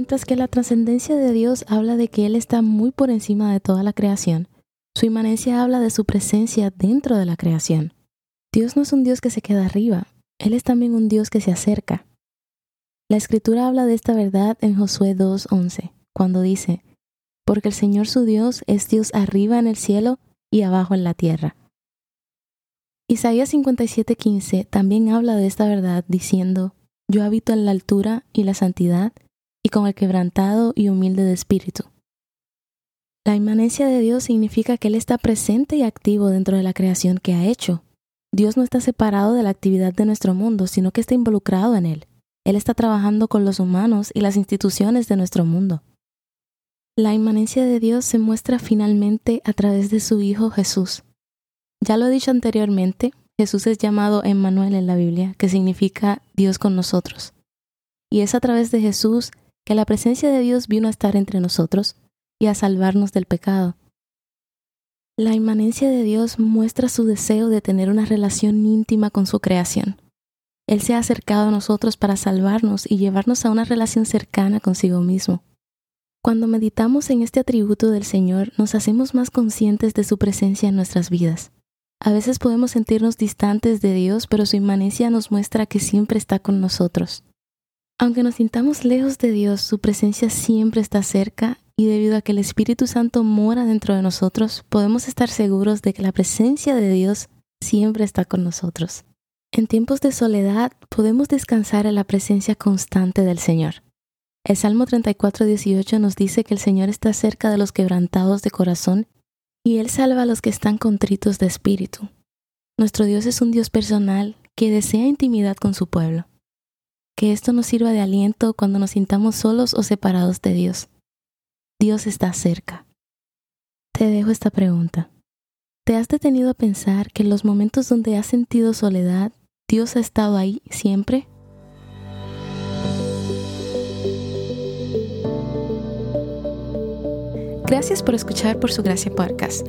Mientras que la trascendencia de Dios habla de que Él está muy por encima de toda la creación, su inmanencia habla de su presencia dentro de la creación. Dios no es un Dios que se queda arriba, Él es también un Dios que se acerca. La escritura habla de esta verdad en Josué 2.11, cuando dice, Porque el Señor su Dios es Dios arriba en el cielo y abajo en la tierra. Isaías 57.15 también habla de esta verdad diciendo, Yo habito en la altura y la santidad y con el quebrantado y humilde de espíritu. La inmanencia de Dios significa que Él está presente y activo dentro de la creación que ha hecho. Dios no está separado de la actividad de nuestro mundo, sino que está involucrado en él. Él está trabajando con los humanos y las instituciones de nuestro mundo. La inmanencia de Dios se muestra finalmente a través de su Hijo Jesús. Ya lo he dicho anteriormente, Jesús es llamado Emmanuel en la Biblia, que significa Dios con nosotros. Y es a través de Jesús que la presencia de Dios vino a estar entre nosotros y a salvarnos del pecado. La inmanencia de Dios muestra su deseo de tener una relación íntima con su creación. Él se ha acercado a nosotros para salvarnos y llevarnos a una relación cercana consigo mismo. Cuando meditamos en este atributo del Señor, nos hacemos más conscientes de su presencia en nuestras vidas. A veces podemos sentirnos distantes de Dios, pero su inmanencia nos muestra que siempre está con nosotros. Aunque nos sintamos lejos de Dios, su presencia siempre está cerca y debido a que el Espíritu Santo mora dentro de nosotros, podemos estar seguros de que la presencia de Dios siempre está con nosotros. En tiempos de soledad podemos descansar en la presencia constante del Señor. El Salmo 34, 18 nos dice que el Señor está cerca de los quebrantados de corazón y Él salva a los que están contritos de espíritu. Nuestro Dios es un Dios personal que desea intimidad con su pueblo que esto nos sirva de aliento cuando nos sintamos solos o separados de Dios. Dios está cerca. Te dejo esta pregunta. ¿Te has detenido a pensar que en los momentos donde has sentido soledad, Dios ha estado ahí siempre? Gracias por escuchar por su gracia podcast.